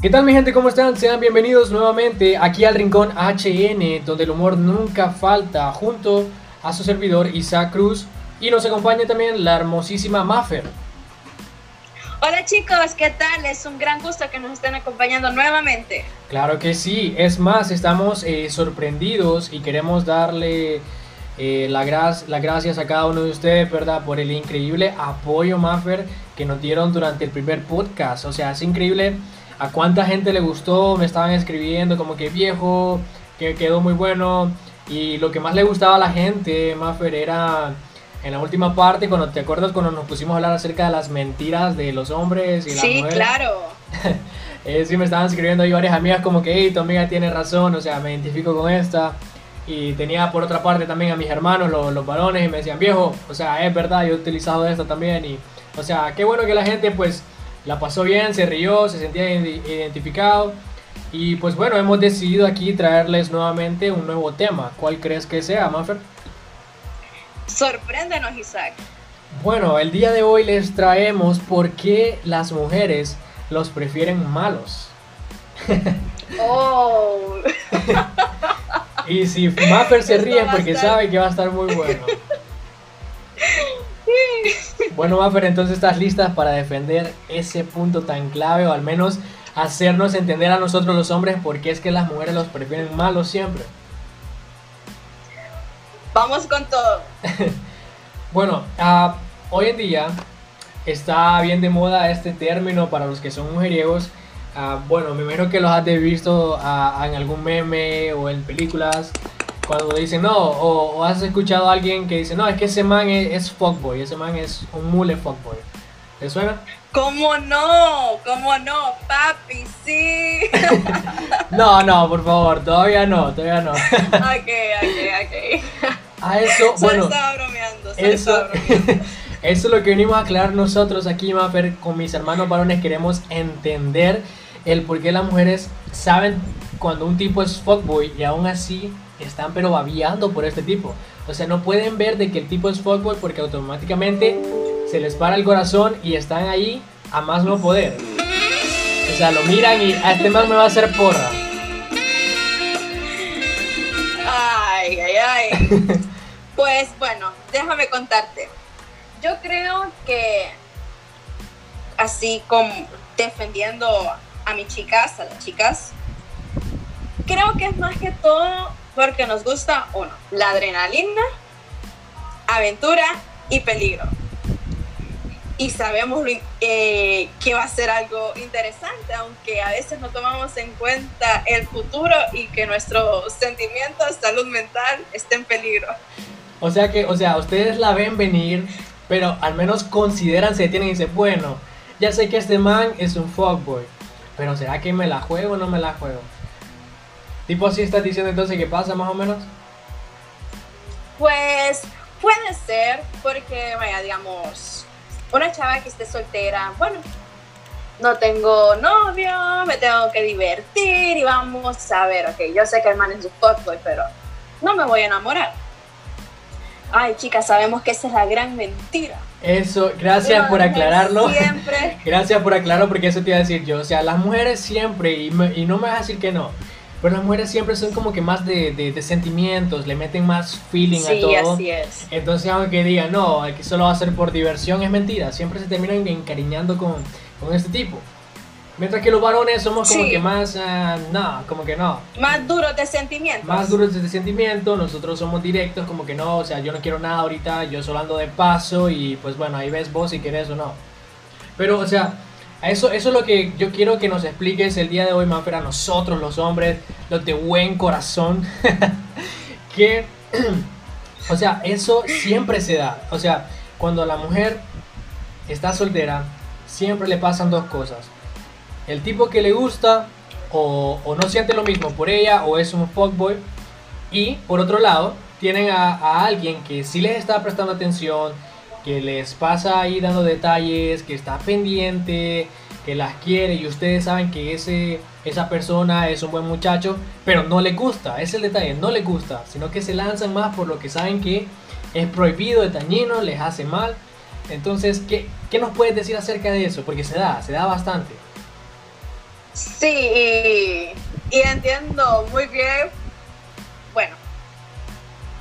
¿Qué tal mi gente? ¿Cómo están? Sean bienvenidos nuevamente aquí al Rincón HN, donde el humor nunca falta, junto a su servidor Isaac Cruz y nos acompaña también la hermosísima Maffer. Hola chicos, ¿qué tal? Es un gran gusto que nos estén acompañando nuevamente. Claro que sí, es más, estamos eh, sorprendidos y queremos darle eh, la las gracias a cada uno de ustedes, ¿verdad? Por el increíble apoyo, Maffer, que nos dieron durante el primer podcast. O sea, es increíble a cuánta gente le gustó, me estaban escribiendo como que viejo, que quedó muy bueno. Y lo que más le gustaba a la gente, Maffer, era en la última parte, cuando te acuerdas cuando nos pusimos a hablar acerca de las mentiras de los hombres y las sí, mujeres. claro. eh, sí, me estaban escribiendo ahí varias amigas como que, hey, tu amiga tiene razón, o sea, me identifico con esta. Y tenía por otra parte también a mis hermanos, los, los varones, y me decían, viejo, o sea, es verdad, yo he utilizado esto también. Y, o sea, qué bueno que la gente pues la pasó bien, se rió, se sentía identificado. Y pues bueno, hemos decidido aquí traerles nuevamente un nuevo tema. ¿Cuál crees que sea, Manfred? Sorpréndenos, Isaac. Bueno, el día de hoy les traemos por qué las mujeres los prefieren malos. Oh. y si Maffer se ríe porque sabe que va a estar muy bueno. Bueno, Maffer, entonces estás lista para defender ese punto tan clave o al menos hacernos entender a nosotros los hombres por qué es que las mujeres los prefieren malos siempre. Vamos con todo. bueno, uh, hoy en día está bien de moda este término para los que son mujeriegos. Uh, bueno, me imagino que los has visto uh, en algún meme o en películas. Cuando dicen no, o, o, has escuchado a alguien que dice, no, es que ese man es, es fuckboy, ese man es un mule fuckboy. ¿Te suena? ¿Cómo no? ¿Cómo no? Papi, sí. no, no, por favor, todavía no, todavía no. ok, ok, ok. A eso, bueno. estaba bromeando, eso, estaba bromeando. eso es lo que venimos a aclarar nosotros aquí, Mapper, con mis hermanos varones. Queremos entender el por qué las mujeres saben cuando un tipo es fuckboy y aún así están pero babiando por este tipo. O sea, no pueden ver de que el tipo es fuckboy porque automáticamente se les para el corazón y están ahí a más no poder. O sea, lo miran y a este man me va a hacer porra. Ay, ay, ay. Pues bueno, déjame contarte. Yo creo que así como defendiendo a mis chicas, a las chicas, creo que es más que todo porque nos gusta, uno, la adrenalina, aventura y peligro. Y sabemos eh, que va a ser algo interesante, aunque a veces no tomamos en cuenta el futuro y que nuestros sentimientos, salud mental, esté en peligro. O sea que, o sea, ustedes la ven venir, pero al menos consideran, se tienen y dicen, bueno, ya sé que este man es un fuckboy, pero ¿será que me la juego o no me la juego? Tipo así estás diciendo entonces qué pasa más o menos. Pues puede ser porque, vaya, digamos, una chava que esté soltera, bueno, no tengo novio, me tengo que divertir y vamos a ver, ok, yo sé que el man es un fuckboy, pero no me voy a enamorar. Ay, chicas, sabemos que esa es la gran mentira. Eso, gracias por aclararlo. Siempre. gracias por aclararlo porque eso te iba a decir yo. O sea, las mujeres siempre, y, me, y no me vas a decir que no, pero las mujeres siempre son como que más de, de, de sentimientos, le meten más feeling sí, a todo. así es. Entonces, aunque digan, no, que solo va a ser por diversión, es mentira. Siempre se terminan encariñando con, con este tipo. Mientras que los varones somos como Sí. que más, uh, no, como que no. Más duros de sentimientos. Más duros de sentimiento, nosotros somos directos, como que no, o sea, yo no quiero nada ahorita, yo solo ando de paso y pues bueno, ahí ves vos si querés o no. Pero, o sea, eso, eso es lo que yo quiero que nos expliques el día de hoy, Manfer, a nosotros los hombres, los de buen corazón, que, o sea, eso siempre se da. O sea, cuando la mujer está soltera, siempre le pasan dos cosas. El tipo que le gusta o, o no siente lo mismo por ella o es un fuckboy. Y por otro lado, tienen a, a alguien que sí les está prestando atención, que les pasa ahí dando detalles, que está pendiente, que las quiere y ustedes saben que ese, esa persona es un buen muchacho, pero no le gusta, es el detalle, no le gusta, sino que se lanzan más por lo que saben que es prohibido, es dañino, les hace mal. Entonces, ¿qué, qué nos puedes decir acerca de eso? Porque se da, se da bastante. Sí, y entiendo muy bien.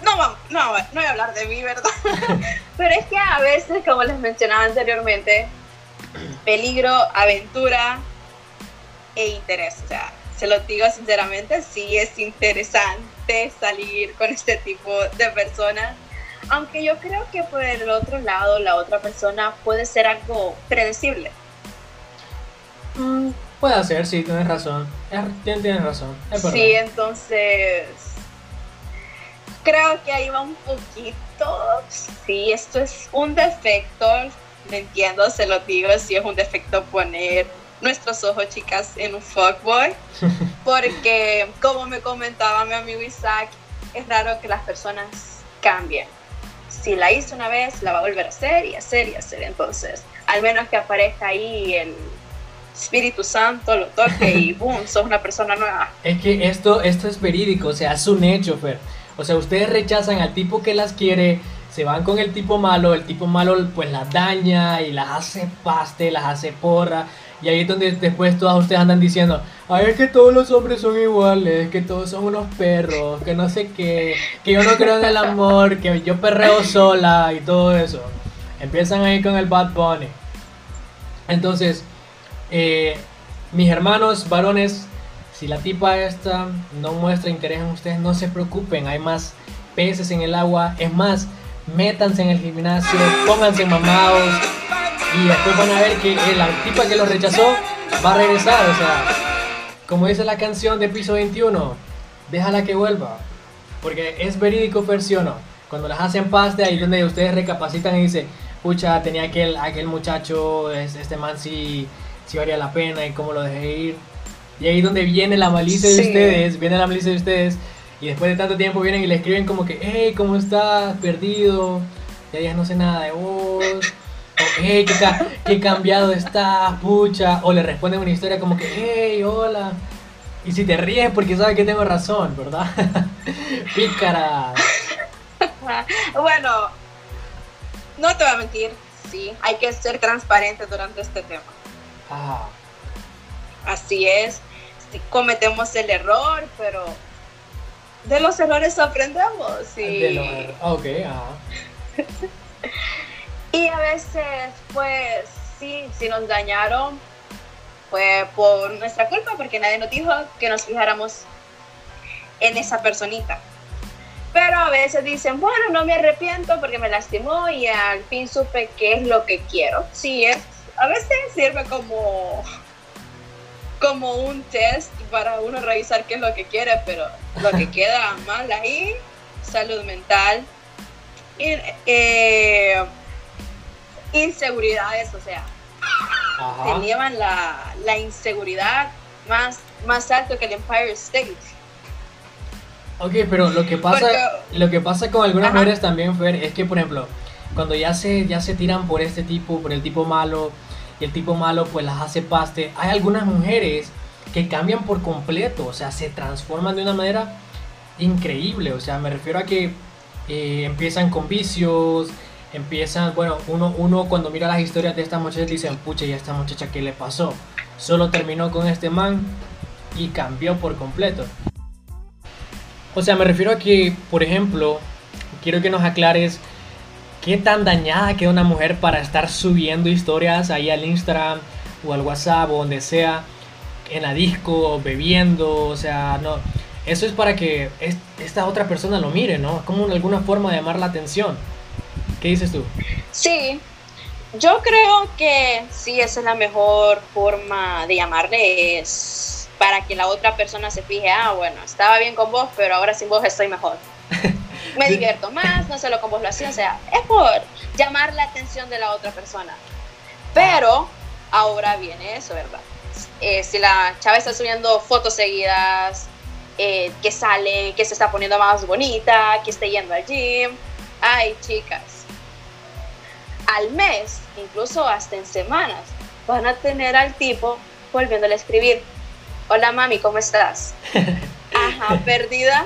No, no, no voy a hablar de mí, ¿verdad? Pero es que a veces, como les mencionaba anteriormente, peligro, aventura e interés. O sea, se lo digo sinceramente, sí es interesante salir con este tipo de personas. Aunque yo creo que por el otro lado, la otra persona puede ser algo predecible. Mm, puede ser, sí, tienes razón. Es- tien- tienes razón. Es. Sí, entonces creo que ahí va un poquito. Sí, esto es un defecto. Lo entiendo, se lo digo, sí es un defecto poner nuestros ojos, chicas, en un fuckboy. Porque, como me comentaba mi amigo Isaac, es raro que las personas cambien. Si la hizo una vez, la va a volver a hacer y hacer y hacer. Entonces, al menos que aparezca ahí el Espíritu Santo, lo toque y boom, sos una persona nueva. Es que esto, esto es verídico, o sea, es un hecho, Fer. O sea, ustedes rechazan al tipo que las quiere, se van con el tipo malo, el tipo malo pues las daña y las hace paste, las hace porra. Y ahí es donde después todas ustedes andan diciendo, ay, es que todos los hombres son iguales, que todos son unos perros, que no sé qué, que yo no creo en el amor, que yo perreo sola y todo eso. Empiezan ahí con el Bad Bunny. Entonces, eh, mis hermanos varones, si la tipa esta no muestra interés en ustedes, no se preocupen, hay más peces en el agua. Es más, métanse en el gimnasio, pónganse mamados y después van a ver que eh, la tipa que los rechazó va a regresar. O sea, como dice la canción de piso 21, déjala que vuelva. Porque es verídico, Fer, ¿sí o no? Cuando las hacen paste, ahí donde ustedes recapacitan y dicen, pucha, tenía aquel, aquel muchacho, es- este man sí, sí valía la pena y cómo lo dejé ir. Y ahí donde viene la malicia de ustedes, viene la malicia de ustedes. Y después de tanto tiempo vienen y le escriben como que, hey, ¿cómo estás? Perdido. Ya ya no sé nada de vos. O, hey, qué, ca- qué cambiado estás, pucha. O le responden una historia como que, hey, hola. Y si te ríes porque sabes que tengo razón, ¿verdad? Pícara. Bueno, no te voy a mentir, sí, hay que ser transparente durante este tema. Ah, Así es, cometemos el error, pero de los errores aprendemos. Y, de lo- ok, ajá. y a veces, pues, sí, si nos dañaron, fue por nuestra culpa, porque nadie nos dijo que nos fijáramos en esa personita. Pero a veces dicen, bueno, no me arrepiento porque me lastimó y al fin supe qué es lo que quiero. Sí, es, a veces sirve como, como un test para uno revisar qué es lo que quiere, pero lo que queda mal ahí, salud mental, y, eh, inseguridades, o sea, Ajá. te llevan la, la inseguridad más, más alto que el Empire State. Ok, pero lo que pasa, Porque- lo que pasa con algunas Ajá. mujeres también, Fer, es que, por ejemplo, cuando ya se, ya se tiran por este tipo, por el tipo malo, y el tipo malo pues las hace paste, hay algunas mujeres que cambian por completo, o sea, se transforman de una manera increíble, o sea, me refiero a que eh, empiezan con vicios, empiezan, bueno, uno, uno cuando mira las historias de estas muchachas dicen, pucha, ¿y a esta muchacha qué le pasó? Solo terminó con este man y cambió por completo. O sea, me refiero a que, por ejemplo, quiero que nos aclares qué tan dañada queda una mujer para estar subiendo historias ahí al Instagram o al WhatsApp o donde sea, en la disco, bebiendo, o sea, no. Eso es para que es- esta otra persona lo mire, ¿no? Como alguna forma de llamar la atención. ¿Qué dices tú? Sí, yo creo que sí, esa es la mejor forma de llamarle, es para que la otra persona se fije, ah, bueno, estaba bien con vos, pero ahora sin vos estoy mejor. Me divierto más, no solo con vos lo hacía, o sea, es por llamar la atención de la otra persona. Pero ahora viene eso, ¿verdad? Eh, si la chava está subiendo fotos seguidas, eh, que sale, que se está poniendo más bonita, que está yendo al gym, ay, chicas, al mes, incluso hasta en semanas, van a tener al tipo volviéndole a escribir, hola mami, ¿cómo estás? Ajá, perdida.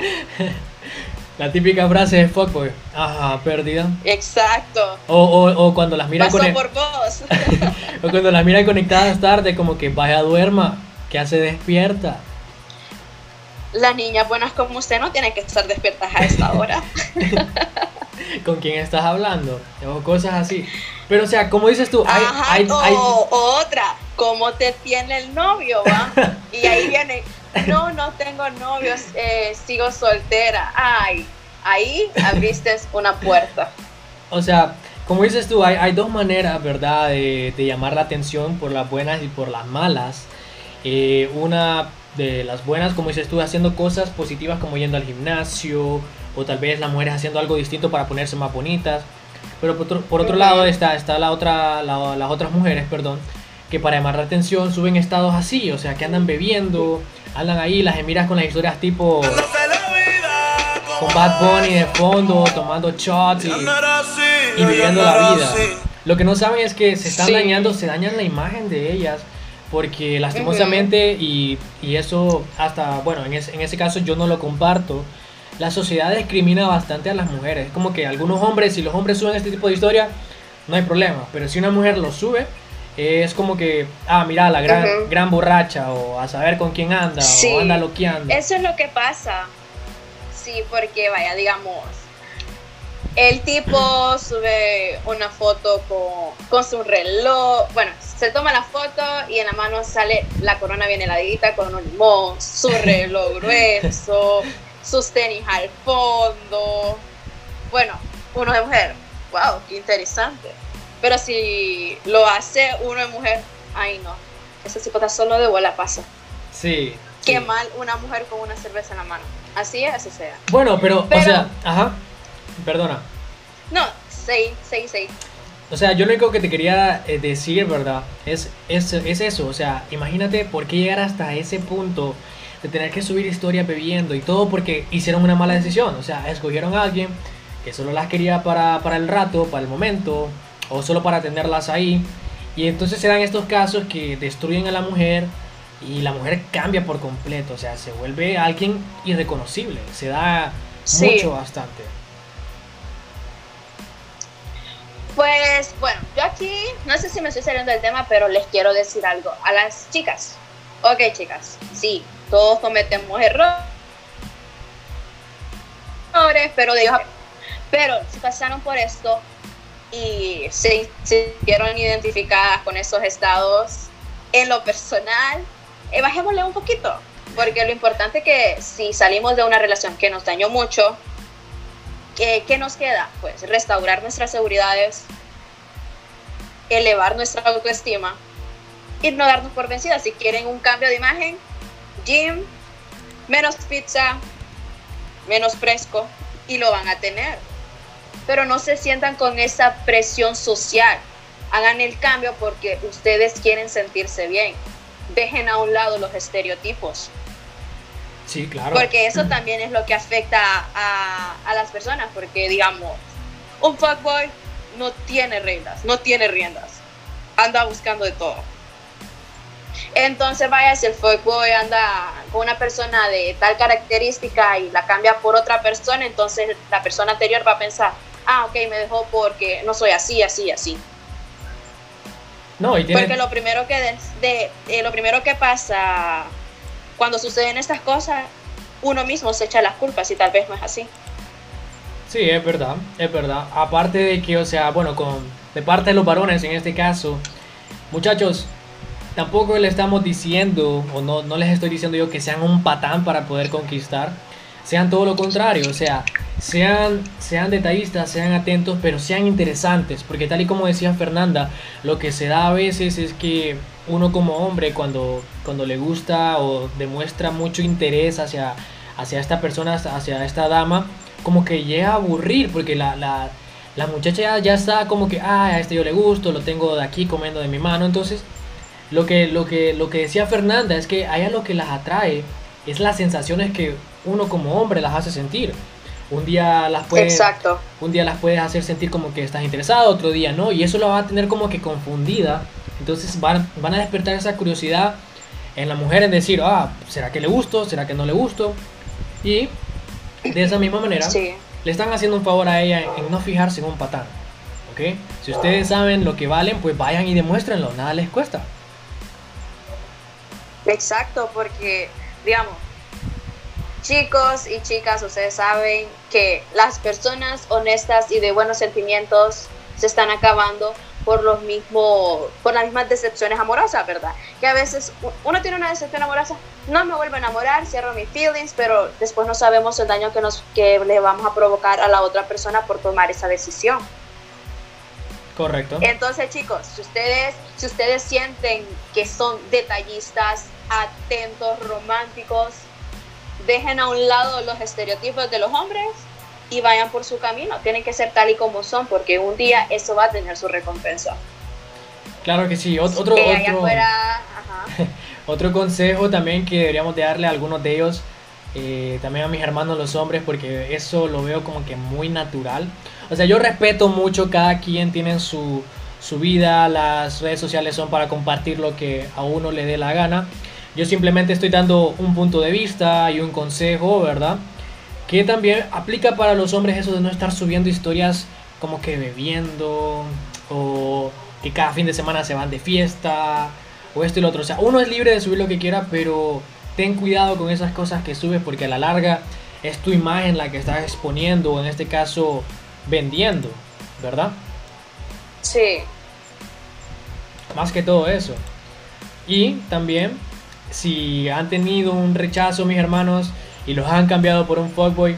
La típica frase de fuckboy. Ajá, perdida. Exacto. O, o, o cuando las mira Pasó con por vos. O cuando las mira conectadas tarde, como que vaya duerma. ¿Qué hace despierta? Las niñas buenas como usted no tienen que estar despiertas a esta hora. ¿Con quién estás hablando? O cosas así. Pero, o sea, como dices tú, hay, Ajá, hay, o, hay- otra, ¿cómo te tiene el novio, va? Y ahí viene, no, no tengo novios, eh, sigo soltera. Ay, ahí abriste una puerta. O sea, como dices tú, hay, hay dos maneras, ¿verdad?, de, de llamar la atención por las buenas y por las malas. Eh, una de las buenas, como dices tú, haciendo cosas positivas como yendo al gimnasio, o tal vez las mujeres haciendo algo distinto para ponerse más bonitas. Pero por otro, por otro Ujú. lado está, está la otra, la- las otras mujeres, perdón, que para llamar la atención suben estados así, o sea, que andan bebiendo, andan ahí, las miras con las historias tipo con Bad Bunny de fondo, tomando shots y, y viviendo la vida. Lo que no saben es que se están Sí. dañando, se dañan la imagen de ellas, porque lastimosamente, y, y eso hasta, bueno, en, ese- en ese caso yo no lo comparto, la sociedad discrimina bastante a las mujeres. Es como que algunos hombres, si los hombres suben este tipo de historia, no hay problema, pero si una mujer lo sube, es como que, ah, mira, la gran, gran borracha, o a saber con quién anda, Sí. o anda loqueando. Eso es lo que pasa. Sí, porque vaya, digamos, el tipo sube una foto con, con su reloj, bueno, se toma la foto y en la mano sale la corona bien heladita con un limón, su reloj grueso, sus tenis al fondo. Bueno, uno de mujer, wow, qué interesante. Pero si lo hace uno de mujer, ay no, ese tipo está solo de bola pasa. Sí. Qué sí. mal una mujer con una cerveza en la mano. Así es, así sea. Bueno, pero, Pero- o sea, ajá, perdona. No, seis, seis, seis. O sea, yo lo único que te quería eh, decir, ¿verdad? Es, es, es eso, o sea, imagínate por qué llegar hasta ese punto de tener que subir historias bebiendo y todo porque hicieron una mala decisión. O sea, escogieron a alguien que solo las quería para, para el rato, para el momento, o solo para tenerlas ahí. Y entonces se dan estos casos que destruyen a la mujer y la mujer cambia por completo, o sea, se vuelve alguien irreconocible. Se da Sí. mucho bastante. Pues bueno, yo aquí no sé si me estoy saliendo del tema, pero les quiero decir algo a las chicas. Ok, chicas, sí, todos cometemos errores, pero de pero si pasaron por esto y se sintieron identificadas con esos estados, en lo personal, eh, bajémosle un poquito, porque lo importante es que si salimos de una relación que nos dañó mucho, ¿qué, qué nos queda? Pues restaurar nuestras seguridades, elevar nuestra autoestima y no darnos por vencidas. Si quieren un cambio de imagen, gym, menos pizza, menos fresco y lo van a tener. Pero no se sientan con esa presión social. Hagan el cambio porque ustedes quieren sentirse bien. Dejen a un lado los estereotipos. Sí, claro. Porque eso también es lo que afecta a, a las personas, porque digamos, un fuckboy no tiene reglas, no tiene riendas, anda buscando de todo. Entonces, vaya, si el fuckboy anda con una persona de tal característica y la cambia por otra persona, entonces la persona anterior va a pensar, ah, ok, me dejó porque no soy así, así, así. No, y tiene, Porque lo primero que, de, eh, lo primero que pasa cuando suceden estas cosas, uno mismo se echa las culpas y tal vez no es así. Sí, es verdad, es verdad. Aparte de que, o sea, bueno, con de parte de los varones en este caso, muchachos, tampoco le estamos diciendo, o no, no les estoy diciendo yo que sean un patán para poder conquistar, sean todo lo contrario, o sea, sean, sean detallistas, sean atentos, pero sean interesantes, porque tal y como decía Fernanda, lo que se da a veces es que uno como hombre cuando, cuando le gusta o demuestra mucho interés hacia, hacia esta persona, hacia esta dama, como que llega a aburrir, porque la, la, la muchacha ya, ya está como que, ah, a este yo le gusto, lo tengo de aquí comiendo de mi mano, entonces lo que, lo que, lo que decía Fernanda es que a ella lo que las atrae es las sensaciones que uno como hombre las hace sentir. Un día las puede, Exacto. un día las puedes hacer sentir como que estás interesado, otro día no, y eso la va a tener como que confundida. Entonces van, van a despertar esa curiosidad en la mujer en decir, ah, ¿será que le gusto? ¿Será que no le gusto? Y de esa misma manera Sí. le están haciendo un favor a ella en no fijarse en un patán. ¿Ok? Si ustedes saben lo que valen, pues vayan y demuéstrenlo, nada les cuesta. Exacto, porque, digamos, chicos y chicas, ustedes saben que las personas honestas y de buenos sentimientos se están acabando por los mismos, por las mismas decepciones amorosas, ¿verdad? Que a veces uno tiene una decepción amorosa, no me vuelvo a enamorar, cierro mis feelings, pero después no sabemos el daño que nos que le vamos a provocar a la otra persona por tomar esa decisión. Correcto. Entonces, chicos, si ustedes, si ustedes sienten que son detallistas, atentos, románticos, dejen a un lado los estereotipos de los hombres y vayan por su camino. Tienen que ser tal y como son, porque un día eso va a tener su recompensa. Claro que sí. Otro, otro, otro consejo también que deberíamos de darle a algunos de ellos, eh, también a mis hermanos los hombres, porque eso lo veo como que muy natural. O sea, yo respeto mucho, cada quien tiene su, su vida, las redes sociales son para compartir lo que a uno le dé la gana. Yo simplemente estoy dando un punto de vista y un consejo, ¿verdad? Que también aplica para los hombres eso de no estar subiendo historias como que bebiendo o que cada fin de semana se van de fiesta o esto y lo otro. O sea, uno es libre de subir lo que quiera, pero ten cuidado con esas cosas que subes porque a la larga es tu imagen la que estás exponiendo o en este caso vendiendo, ¿verdad? Sí. Más que todo eso. Y también, si han tenido un rechazo mis hermanos, y los han cambiado por un fuckboy,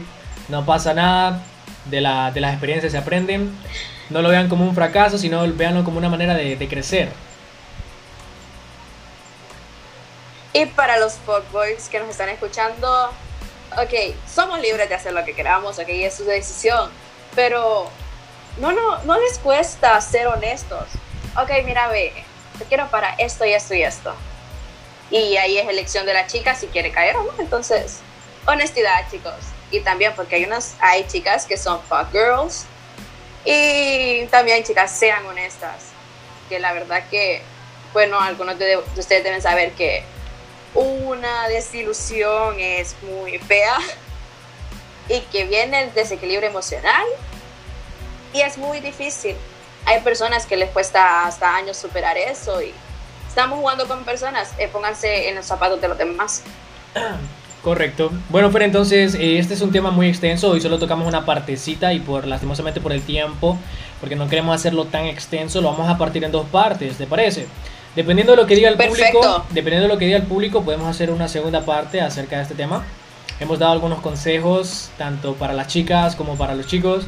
no pasa nada, de, la, de las experiencias se aprenden, no lo vean como un fracaso, sino veanlo como una manera de, crecer. Y para los fuckboys que nos están escuchando, ok, somos libres de hacer lo que queramos, ok, es su decisión, pero no, no, no les cuesta ser honestos. Ok, mira, ve, te quiero para esto y esto y esto. Y ahí es elección de la chica si quiere caer o no. Entonces, honestidad, chicos. Y también porque hay unas, hay chicas que son fuck girls. Y también chicas, sean honestas. Que la verdad que, bueno, algunos de, ustedes deben saber que una desilusión es muy fea y que viene el desequilibrio emocional y es muy difícil. Hay personas que les cuesta hasta años superar eso y estamos jugando con personas, eh, pónganse en los zapatos de los demás. Correcto. Bueno, pero entonces eh, este es un tema muy extenso. Hoy solo tocamos una partecita y por lastimosamente por el tiempo, porque no queremos hacerlo tan extenso, lo vamos a partir en dos partes, ¿te parece? Dependiendo de lo que diga el público, dependiendo de lo que diga el público, podemos hacer una segunda parte acerca de este tema. Hemos dado algunos consejos tanto para las chicas como para los chicos.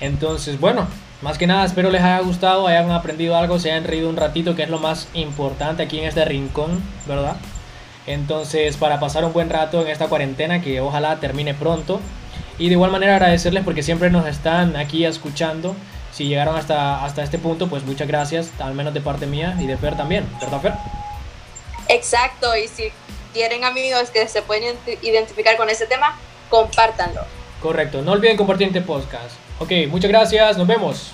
Entonces, bueno, más que nada espero les haya gustado, hayan aprendido algo, se hayan reído un ratito, que es lo más importante aquí en este rincón, ¿verdad? Entonces, para pasar un buen rato en esta cuarentena que ojalá termine pronto. Y de igual manera agradecerles porque siempre nos están aquí escuchando. Si llegaron hasta, hasta este punto, pues muchas gracias, al menos de parte mía y de Fer también, ¿verdad Fer? Exacto, y si tienen amigos que se pueden identificar con ese tema, compártanlo. Correcto, no olviden compartir este podcast. Ok, muchas gracias, nos vemos.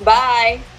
Bye.